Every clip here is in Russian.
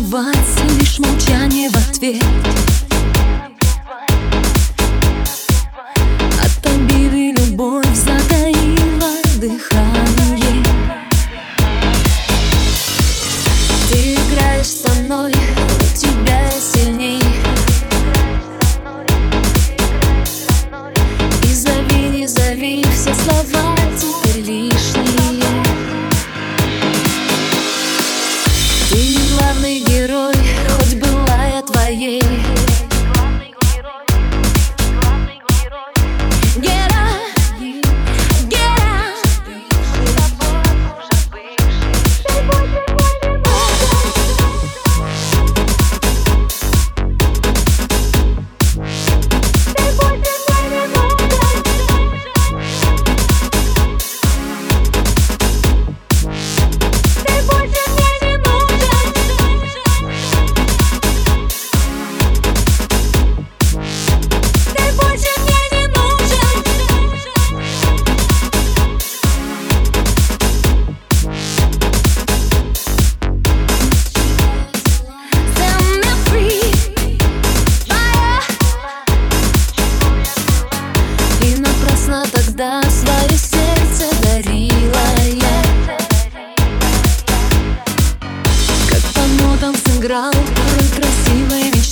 наплевать, лишь молчание в ответ. От обиды любовь затаила дыхание. Ты играешь со мной, у тебя сильней. И зови, не зови, все слова теперь лишние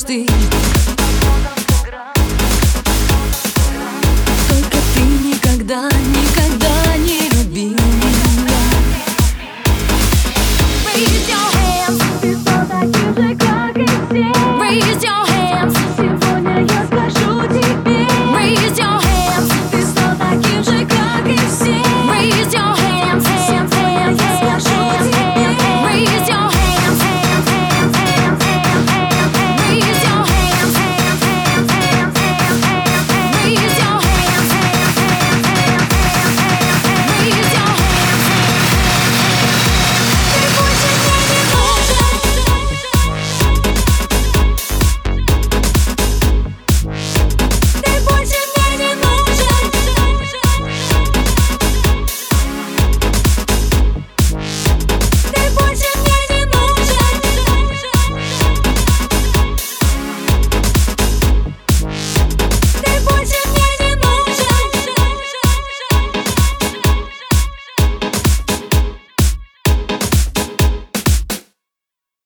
мечты Только ты никогда